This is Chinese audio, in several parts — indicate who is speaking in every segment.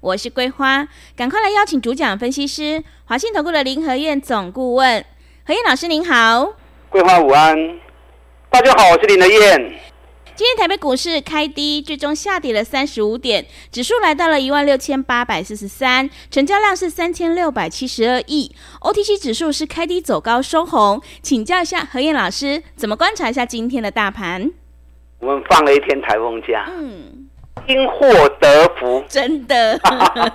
Speaker 1: 我是桂花，赶快来邀请主讲分析师华信投顾的林和燕总顾问，何燕老师您好。
Speaker 2: 桂花午安，大家好，我是林和燕。
Speaker 1: 今天台北股市开低，最终下跌了三十五点，指数来到了一万六千八百四十三，成交量是三千六百七十二亿。OTC 指数是开低走高收红，请教一下何燕老师，怎么观察一下今天的大盘？
Speaker 2: 我们放了一天台风假。嗯。因祸得福，
Speaker 1: 真的。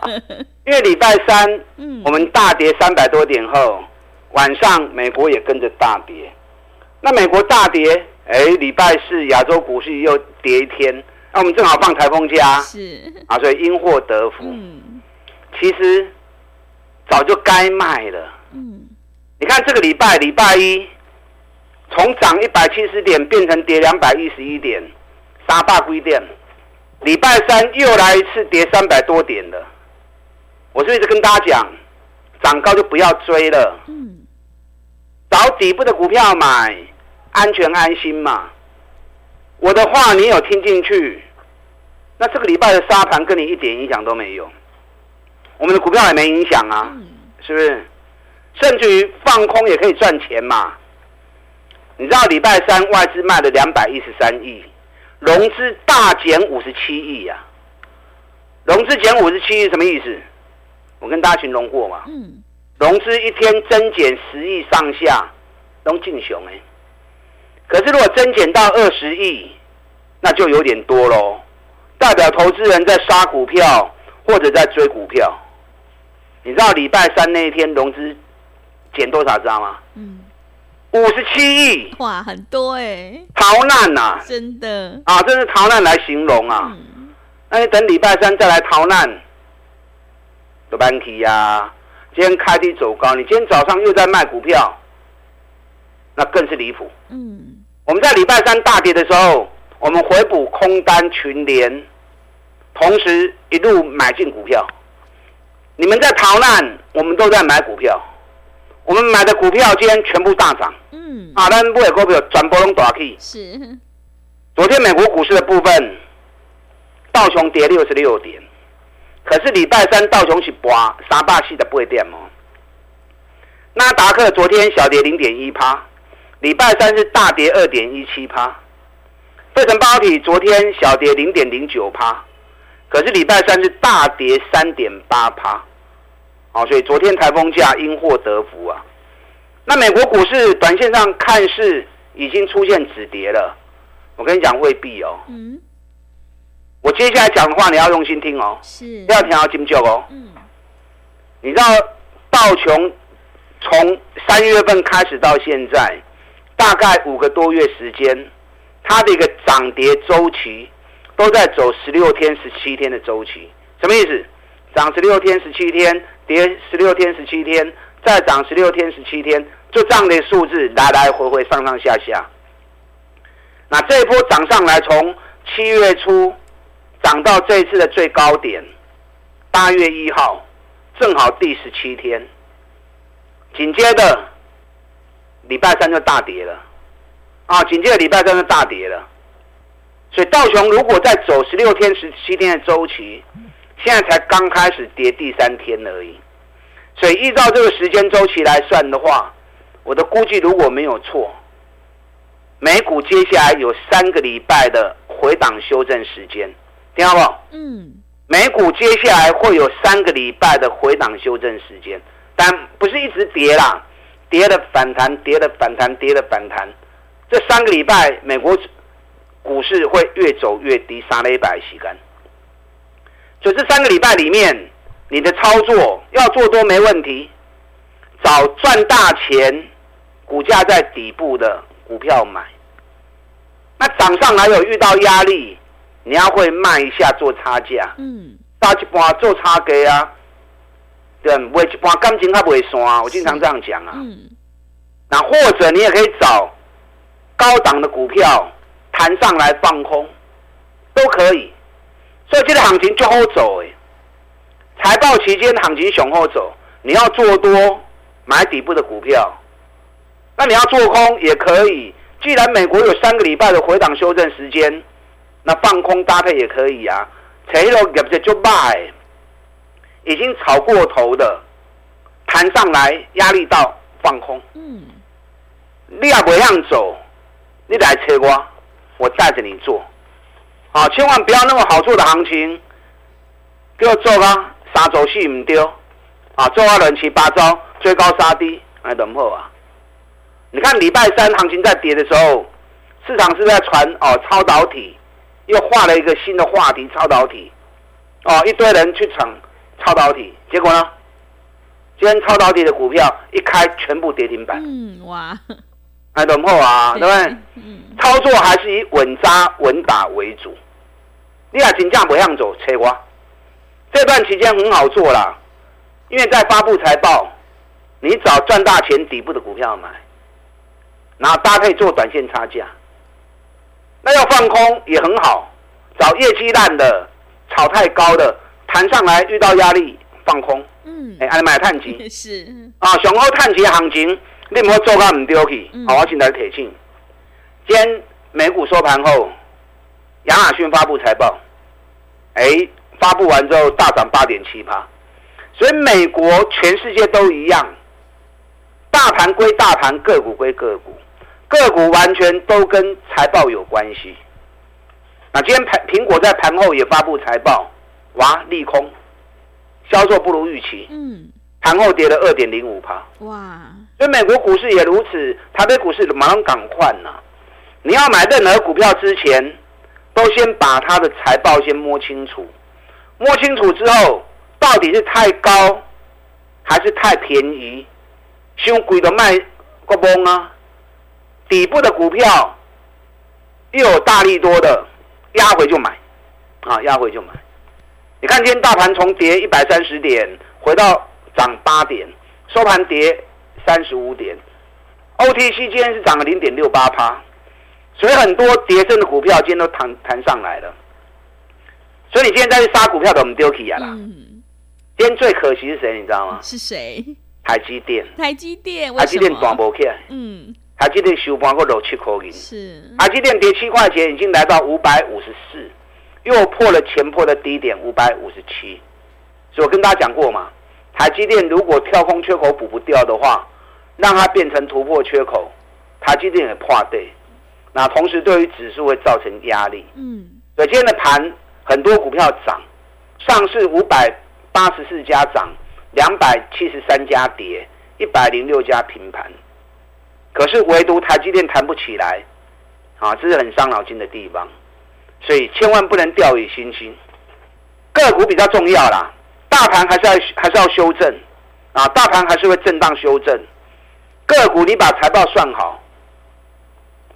Speaker 2: 因为礼拜三，嗯，我们大跌三百多点后，晚上美国也跟着大跌。那美国大跌，哎，礼拜四亚洲股市又跌一天。那我们正好放台风假，
Speaker 1: 是
Speaker 2: 啊，所以因祸得福。嗯，其实早就该卖了。嗯，你看这个礼拜，礼拜一从涨一百七十点变成跌两百一十一点，三百几点。礼拜三又来一次跌三百多点了，我是一直跟大家讲，涨高就不要追了，找底部的股票买，安全安心嘛。我的话你有听进去，那这个礼拜的沙盘跟你一点影响都没有，我们的股票也没影响啊，是不是？甚至于放空也可以赚钱嘛。你知道礼拜三外资卖了两百一十三亿。融资大减五十七亿呀！融资减五十七亿什么意思？我跟大家形容过嘛。嗯。融资一天增减十亿上下，都进熊哎。可是如果增减到二十亿，那就有点多喽，代表投资人在杀股票或者在追股票。你知道礼拜三那一天融资减多少知道吗？嗯。五十七亿，
Speaker 1: 哇，很多哎、欸！
Speaker 2: 逃难呐、啊，
Speaker 1: 真的
Speaker 2: 啊，这是逃难来形容啊。嗯、那你等礼拜三再来逃难，有问题呀。今天开低走高，你今天早上又在卖股票，那更是离谱。嗯，我们在礼拜三大跌的时候，我们回补空单群联，同时一路买进股票。你们在逃难，我们都在买股票。我们买的股票今天全部大涨，嗯，啊，但不会股票转波动大起。是，昨天美国股市的部分，道琼跌六十六点，可是礼拜三道琼是八三霸系的不会点哦。纳达克昨天小跌零点一趴，礼拜三是大跌二点一七趴。费城半导体昨天小跌零点零九趴，可是礼拜三是大跌三点八趴。好，所以昨天台风假因祸得福啊。那美国股市短线上看似已经出现止跌了，我跟你讲未必哦。嗯。我接下来讲的话你要用心听哦。是。不要听到金九哦。嗯。你知道道琼从三月份开始到现在，大概五个多月时间，它的一个涨跌周期都在走十六天、十七天的周期，什么意思？涨十六天、十七天。跌十六天、十七天，再涨十六天、十七天，就这样的数字来来回回、上上下下。那这一波涨上来，从七月初涨到这一次的最高点，八月一号，正好第十七天。紧接着礼拜三就大跌了，啊，紧接着礼拜三就大跌了。所以道琼如果再走十六天、十七天的周期。现在才刚开始跌第三天而已，所以依照这个时间周期来算的话，我的估计如果没有错，美股接下来有三个礼拜的回档修正时间，听到不？嗯，美股接下来会有三个礼拜的回档修正时间，但不是一直跌啦，跌了反弹，跌了反弹，跌了反弹，这三个礼拜美国股市会越走越低，杀了一百洗干。所以这三个礼拜里面，你的操作要做多没问题，找赚大钱、股价在底部的股票买。那涨上来有遇到压力，你要会卖一下做差价。嗯，大家把做差价啊，对，买一般感情还不会散，我经常这样讲啊。
Speaker 1: 嗯。
Speaker 2: 那或者你也可以找高档的股票弹上来放空，都可以。所以这个行情就好走哎。财报期间行情雄厚走，你要做多买底部的股票，那你要做空也可以。既然美国有三个礼拜的回档修正时间，那放空搭配也可以啊。扯一路就卖，已经炒过头的弹上来压力到放空。嗯，你也不让走，你来切我，我带着你做。啊，千万不要那么好做的行情，给我做啊！杀走戏唔丢啊，做啊乱七八糟，追高杀低，哎，怎么啊？你看礼拜三行情在跌的时候，市场是在传哦，超导体又画了一个新的话题，超导体哦，一堆人去抢超导体，结果呢，今天超导体的股票一开全部跌停板。嗯，哇，哎，怎么啊？对不对？嗯，操作还是以稳扎稳打为主。你俩金价不向走，切瓜。这段期间很好做啦，因为在发布财报，你找赚大钱底部的股票买。然后搭配做短线差价，那要放空也很好，找业绩烂的、炒太高的，弹上来遇到压力放空。嗯，哎，买碳基 是啊，雄厚碳基行情，你唔好做到唔丢去。好，我请来铁信。今天美股收盘后，亚马逊发布财报，哎，发布完之后大涨八点七趴，所以美国全世界都一样，大盘归大盘，个股归个股。个股完全都跟财报有关系。那今天盘苹果在盘后也发布财报，哇，利空，销售不如预期。嗯，盘后跌了二点零五趴。哇，所以美国股市也如此，台北股市马上赶快呐。你要买任何股票之前，都先把它的财报先摸清楚，摸清楚之后，到底是太高还是太便宜，凶贵的卖个崩啊！底部的股票又有大利多的，压回就买，啊，压回就买。你看今天大盘从跌一百三十点回到涨八点，收盘跌三十五点，OTC 今天是涨了零点六八趴，所以很多跌升的股票今天都弹弹上来了。所以你今天再去杀股票的，我们丢弃啊啦。今天最可惜是谁？你知道吗？
Speaker 1: 是谁？
Speaker 2: 台积电。
Speaker 1: 台积电。
Speaker 2: 台积电短波 K。嗯。台积电收盘过六七块银，是台积电跌七块钱，已经来到五百五十四，又破了前破的低点五百五十七。所以我跟大家讲过嘛，台积电如果跳空缺口补不掉的话，让它变成突破缺口，台积电也破对。那同时对于指数会造成压力。嗯，所以今天的盘很多股票涨，上市五百八十四家涨，两百七十三家跌，一百零六家平盘。可是唯独台积电弹不起来，啊，这是很伤脑筋的地方，所以千万不能掉以轻心。个股比较重要啦，大盘还是要还是要修正，啊，大盘还是会震荡修正。个股你把财报算好，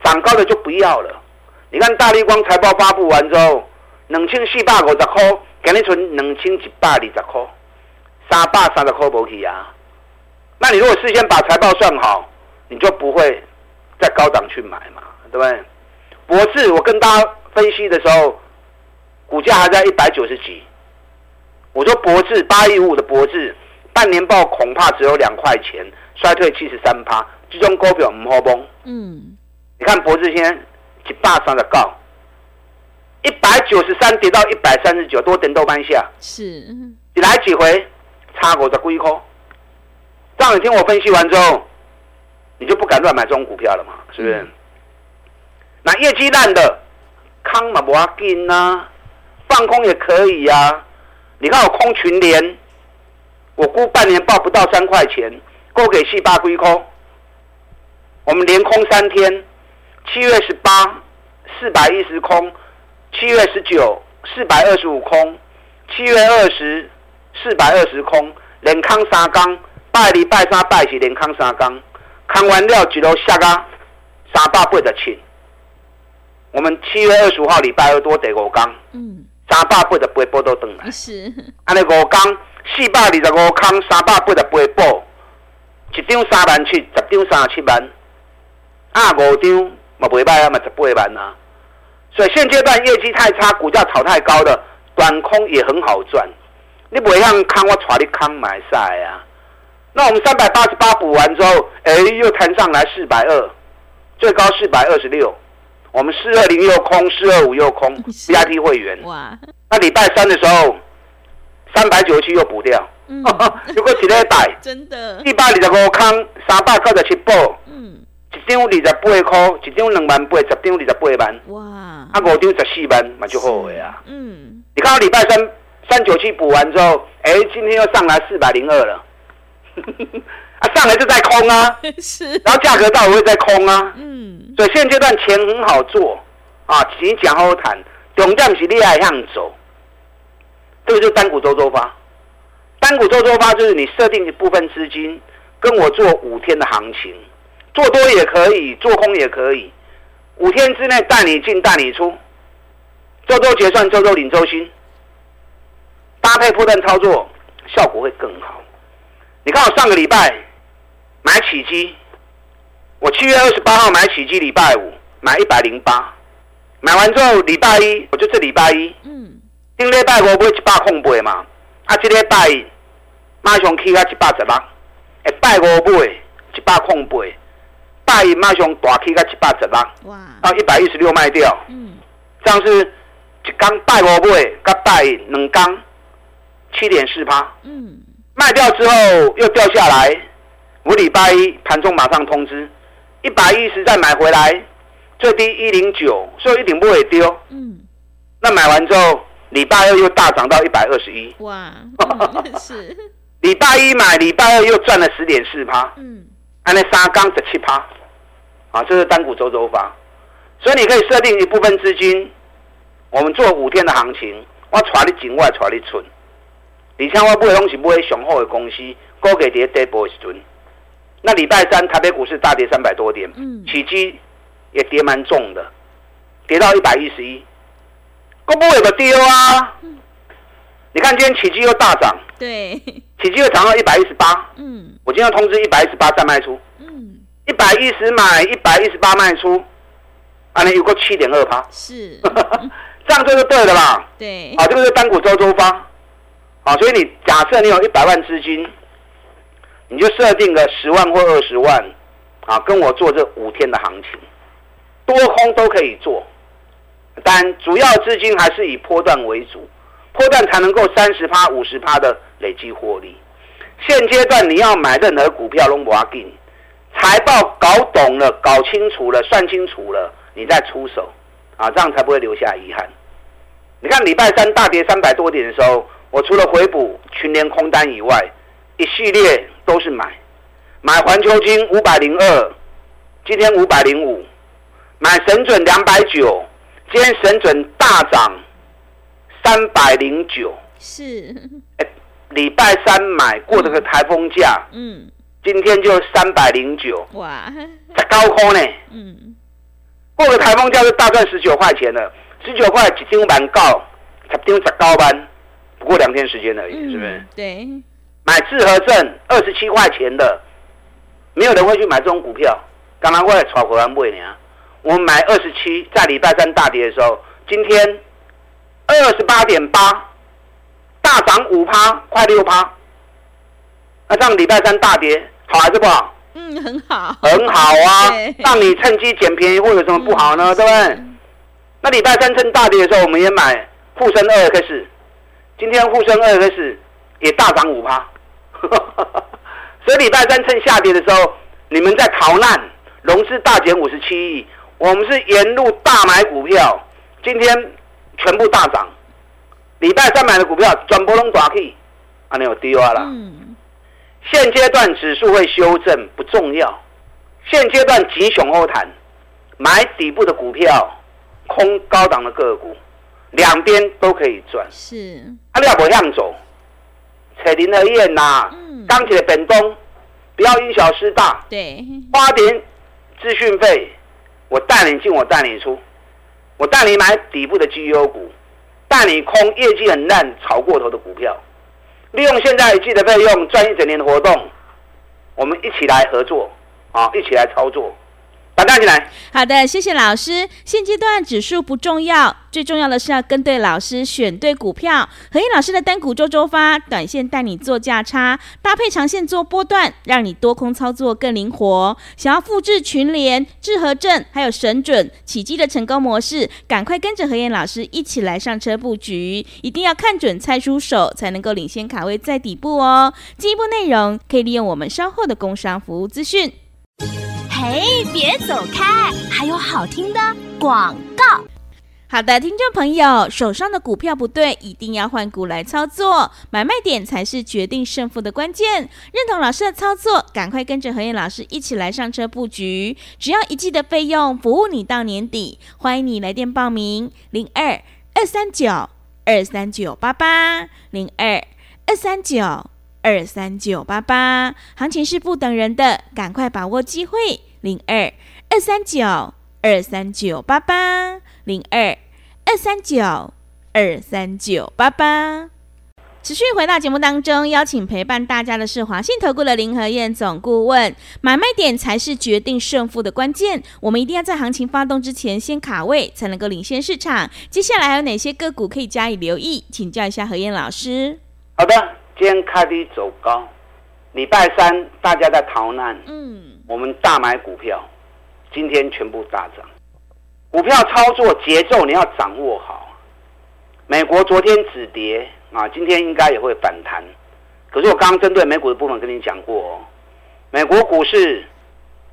Speaker 2: 涨高的就不要了。你看大立光财报发布完之后，两千四百五十块，给你存两千一百二十块，三百三十块不去啊。那你如果事先把财报算好，你就不会在高档去买嘛，对不对？博智，我跟大家分析的时候，股价还在一百九十几。我说博智八一五的博智，半年报恐怕只有两块钱，衰退七十三趴，这种股票唔好崩。嗯，你看博智现在一百三十九，一百九十三跌到一百三十九，多点豆半下。是，你来几回差五十几块。这样你听我分析完之后。你就不敢乱买这种股票了嘛？是不是？嗯、那业绩烂的，康嘛不要紧呐，放空也可以呀、啊。你看我空群联，我估半年报不到三块钱，够给细八龟空。我们连空三天，七月十八四百一十空，七月十九四百二十五空，七月二十四百二十空，连康三缸，拜礼拜三拜是连康三缸。看完料几楼下个三百八十七，我们七月二十五号礼拜二多得五缸，嗯，三百八十八波都等来。是，安尼五缸四四百二十五空，三百八十八波，一张三万七，十张三十七万，啊五张嘛袂歹啊嘛十八万啊。所以现阶段业绩太差，股价炒太高的，短空也很好赚。你不会让看我带你康买晒啊？那我们三百八十八补完之后，哎，又弹上来四百二，最高四百二十六。我们四二零又空，四二五又空，VIP 会员。哇！那礼拜三的时候，三百九十七又补掉。嗯。如果几礼拜？真的。一百二十五空，三百九十七补。嗯。一张二十八块，一张两万八，十张二十八万。哇！啊，五张十四万，嘛就好了啊。嗯。你看到礼拜三三九七补完之后，哎，今天又上来四百零二了。啊，上来就在空啊。是。然后价格到会在空啊。嗯。所以现阶段钱很好做啊，钱讲好谈，重点是你爱向走。这个就是单股周周发。单股周周发就是你设定一部分资金，跟我做五天的行情。做多也可以，做空也可以，五天之内带你进带你出，周周结算，周周领周薪，搭配波段操作，效果会更好。你看我上个礼拜买起基，我七月二十八号买起基，礼拜五买一百零八，买完之后礼拜一我就这礼拜一，嗯，今礼拜五不会一百空八嘛，啊，这礼拜一马上起啊一百十八，一拜五买一百空八。大一马上大起到七八十八，哇！到一百一十六卖掉，嗯，这样是一刚拜五买，甲拜两刚七点四趴，嗯，卖掉之后又掉下来，我礼拜一盘中马上通知，一百一十再买回来，最低一零九，所以一定不会丢，嗯，那买完之后礼拜二又大涨到一百二十一，哇，是，礼拜一买，礼拜二又赚了十点四趴，嗯，按那三刚十七趴。啊，这是单股走走法，所以你可以设定一部分资金，我们做五天的行情，我揣你进，我也带你出。而且我买的东西买雄厚的公司，高给跌跌波时阵。那礼拜三台北股市大跌三百多点，起基也跌蛮重的，跌到一百一十一，股不会不跌啊？你看今天起基又大涨，对，起基又涨到一百一十八，嗯，我今天通知一百一十八再卖出，嗯。一百一十买，一百一十八卖出，啊，你有个七点二趴，是，这样就是对的啦。对，啊，这个是单股周周发，啊，所以你假设你有一百万资金，你就设定个十万或二十万，啊，跟我做这五天的行情，多空都可以做，但主要资金还是以波段为主，波段才能够三十趴、五十趴的累积获利。现阶段你要买任何股票，拢无要紧。财报搞懂了，搞清楚了，算清楚了，你再出手，啊，这样才不会留下遗憾。你看礼拜三大跌三百多点的时候，我除了回补群联空单以外，一系列都是买，买环球金五百零二，今天五百零五，买神准两百九，今天神准大涨三百零九，是，哎，礼拜三买过这个台风假，嗯。嗯今天就三百零九，哇，在高空呢。嗯，过了台风假就大赚十九块钱了，十九块几天蛮高，才丢十高班，不过两天时间而已，嗯、是不是？对。买智和证二十七块钱的，没有人会去买这种股票，刚刚过来炒回来买呢。我们买二十七，在礼拜三大跌的时候，今天二十八点八，大涨五趴，快六趴。那上礼拜三大跌，好还是不好？嗯，很好，很好啊！让你趁机捡便宜，会有什么不好呢？嗯、对不对？那礼拜三趁大跌的时候，我们也买沪深二 X，今天沪深二 X 也大涨五趴。所以礼拜三趁下跌的时候，你们在逃难，融资大减五十七亿，我们是沿路大买股票，今天全部大涨。礼拜三买的股票转波龙大 K，，啊，你有丢啊啦。嗯现阶段指数会修正不重要，现阶段吉熊欧谈，买底部的股票，空高档的个股，两边都可以赚。是，阿廖伯向走，彩林和燕呐，钢铁的本东，不要因小失大。对，花点资讯费，我带你进，我带你出，我带你买底部的绩优股，带你空业绩很烂、炒过头的股票。利用现在一季的费用赚一整年的活动，我们一起来合作啊，一起来操作。起来。
Speaker 1: 好的，谢谢老师。现阶段指数不重要，最重要的是要跟对老师，选对股票。何燕老师的单股周周发，短线带你做价差，搭配长线做波段，让你多空操作更灵活。想要复制群联、致和证还有神准、启基的成功模式，赶快跟着何燕老师一起来上车布局。一定要看准猜出手，才能够领先卡位在底部哦。进一步内容可以利用我们稍后的工商服务资讯。
Speaker 3: 嘿，别走开！还有好听的广告。
Speaker 1: 好的，听众朋友，手上的股票不对，一定要换股来操作。买卖点才是决定胜负的关键。认同老师的操作，赶快跟着何燕老师一起来上车布局。只要一季的费用，服务你到年底。欢迎你来电报名：零二二三九二三九八八零二二三九二三九八八。行情是不等人的，赶快把握机会。零二二三九二三九八八，零二二三九二三九八八。持续回到节目当中，邀请陪伴大家的是华信投顾的林和燕总顾问。买卖点才是决定胜负的关键，我们一定要在行情发动之前先卡位，才能够领先市场。接下来还有哪些个股可以加以留意？请教一下何燕老师。
Speaker 2: 好的，今天开低走高，礼拜三大家在逃难，嗯。我们大买股票，今天全部大涨。股票操作节奏你要掌握好。美国昨天止跌啊，今天应该也会反弹。可是我刚刚针对美股的部分跟你讲过哦，美国股市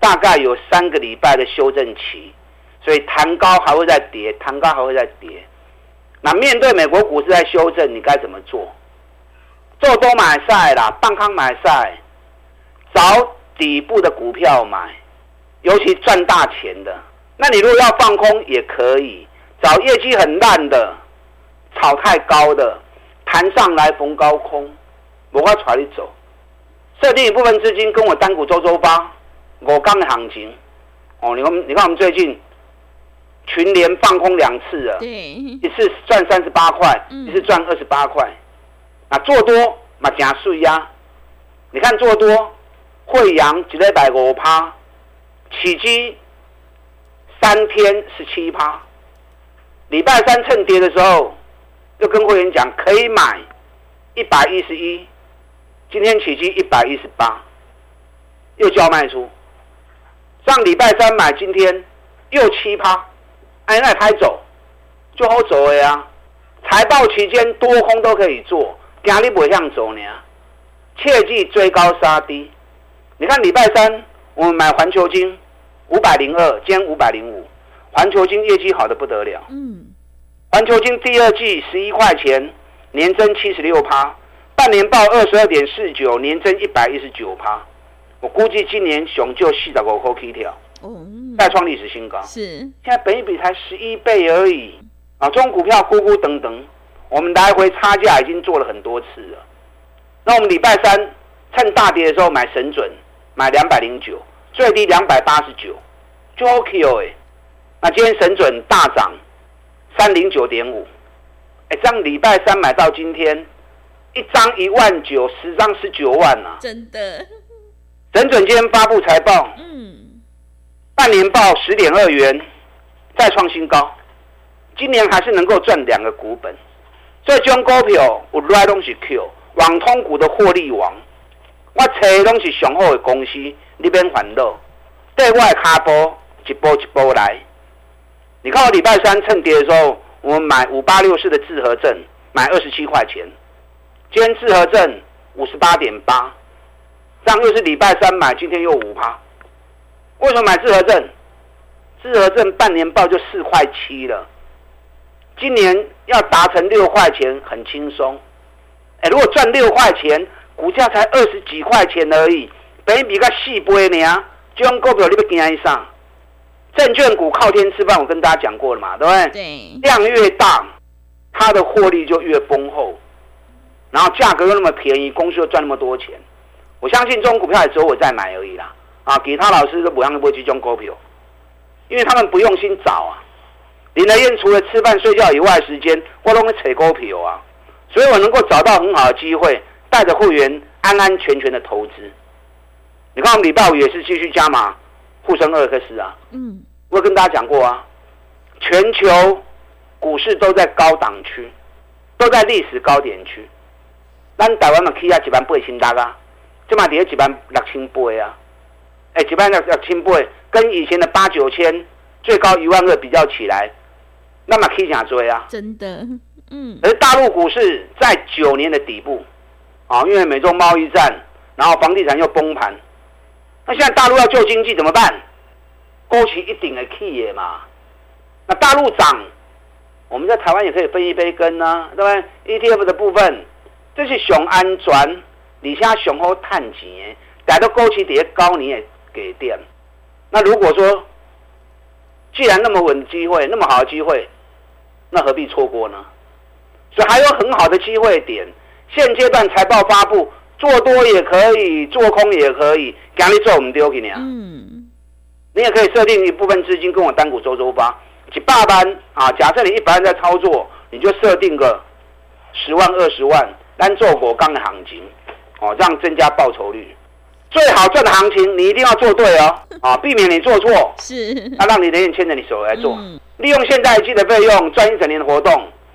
Speaker 2: 大概有三个礼拜的修正期，所以弹高还会再跌，弹高还会再跌。那面对美国股市在修正，你该怎么做？做多买赛啦，半康买赛，早。底部的股票买，尤其赚大钱的。那你如果要放空也可以，找业绩很烂的，炒太高的，弹上来逢高空，我要带你走。设定一部分资金跟我单股周周发，我刚的行情。哦，你看，你看我们最近群联放空两次了，一次赚三十八块，一次赚二十八块。那做多嘛加税呀？你看做多。惠阳一礼拜五趴，起基三天十七趴。礼拜三趁跌的时候，又跟会员讲可以买一百一十一。今天起基一百一十八，又叫卖出。上礼拜三买，今天又七趴，哎，那拍走就好走了呀。财报期间多空都可以做，今日不会向走呢。切记追高杀低。你看礼拜三我们买环球金五百零二，今天五百零五，环球金业绩好的不得了。嗯，环球金第二季十一块钱，年增七十六趴，半年报二十二点四九，年增一百一十九趴。我估计今年熊就四十五块起跳，再创历史新高。是，现在本一比才十一倍而已啊！中股票咕咕等等，我们来回差价已经做了很多次了。那我们礼拜三趁大跌的时候买神准。买两百零九，最低两百八十九，就 OK 哦哎。那今天神准大涨三零九点五，哎，这样礼拜三买到今天，一张一万九，十张十九万、啊。
Speaker 1: 真的。
Speaker 2: 神准今天发布财报，嗯，半年报十点二元，再创新高，今年还是能够赚两个股本。所以这种股票我来东西 Q，网通股的获利王。我找拢是上好的公司，你免烦恼。对外卡波一波一波来。你看我礼拜三趁跌的时候，我们买五八六四的致和证，买二十七块钱。今天致和证五十八点八，上又是礼拜三买，今天又五趴。为什么买致和证？致和证半年报就四块七了，今年要达成六块钱很轻松。哎，如果赚六块钱。股价才二十几块钱而已，本益比较细杯呢。这种股票你不惊一上？证券股靠天吃饭，我跟大家讲过了嘛，对不对？对。量越大，它的获利就越丰厚，然后价格又那么便宜，公司又赚那么多钱。我相信这种股票也只有我在买而已啦。啊，其他老师都不让不会去这种股票，因为他们不用心找啊。林德燕除了吃饭睡觉以外时间，我都会扯股票啊，所以我能够找到很好的机会。带着会员安安全全的投资。你看我们礼拜五也是继续加码沪深二 X 啊。嗯，我跟大家讲过啊，全球股市都在高档区，都在历史高点区。咱台湾嘛起啊一万八千六啊，这嘛跌一万六千八啊。哎，一万六六千八，跟以前的八九千最高一万二比较起来，那么可以讲追啊。
Speaker 1: 真的，嗯。
Speaker 2: 而大陆股市在九年的底部，啊，因为美中贸易战，然后房地产又崩盘，那现在大陆要救经济怎么办？勾起一定的企业嘛。那大陆涨，我们在台湾也可以分一杯羹啊，对不对？ETF 的部分，这是熊安全，底下熊好探钱，逮到勾起底下高你也。给电，那如果说既然那么稳的机会，那么好的机会，那何必错过呢？所以还有很好的机会点，现阶段财报发布，做多也可以，做空也可以，赶紧做我们丢给你啊！嗯，你也可以设定一部分资金跟我单股周周发，几百万啊！假设你一百万在操作，你就设定个十万二十万，单做果钢的行情，哦，这样增加报酬率。最好赚的行情，你一定要做对哦，啊，避免你做错。
Speaker 1: 是，
Speaker 2: 那、啊、让你的人牵着你手来做，嗯、利用现在季的费用赚一整年的活动，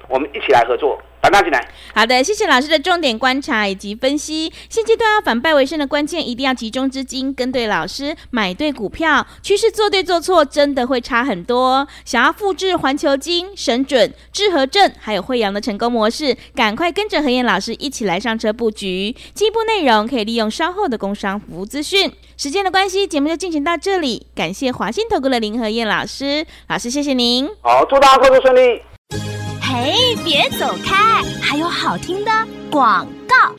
Speaker 2: 我们一起来合作。反大进来。
Speaker 1: 好的，谢谢老师的重点观察以及分析。现阶段要反败为胜的关键，一定要集中资金，跟对老师，买对股票，趋势做对做错，真的会差很多。想要复制环球金、神准、智和正还有惠阳的成功模式，赶快跟着何燕老师一起来上车布局。进一步内容可以利用稍后的工商服务资讯。时间的关系，节目就进行到这里。感谢华信投顾的林和燕老师，老师谢谢您。
Speaker 2: 好，祝大家工作顺利。
Speaker 3: 嘿，别走开！还有好听的广告。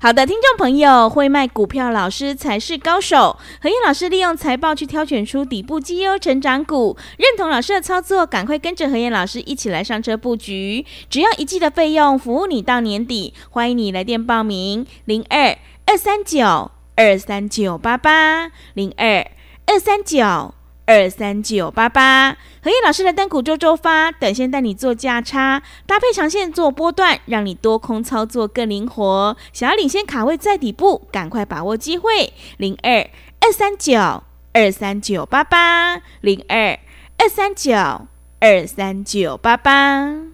Speaker 1: 好的，听众朋友，会卖股票老师才是高手。何燕老师利用财报去挑选出底部绩优成长股，认同老师的操作，赶快跟着何燕老师一起来上车布局。只要一季的费用，服务你到年底。欢迎你来电报名：零二二三九二三九八八零二二三九。二三九八八，和彦老师的单股周周发，短线带你做价差，搭配长线做波段，让你多空操作更灵活。想要领先卡位在底部，赶快把握机会。零二二三九二三九八八，零二二三九二三九八八。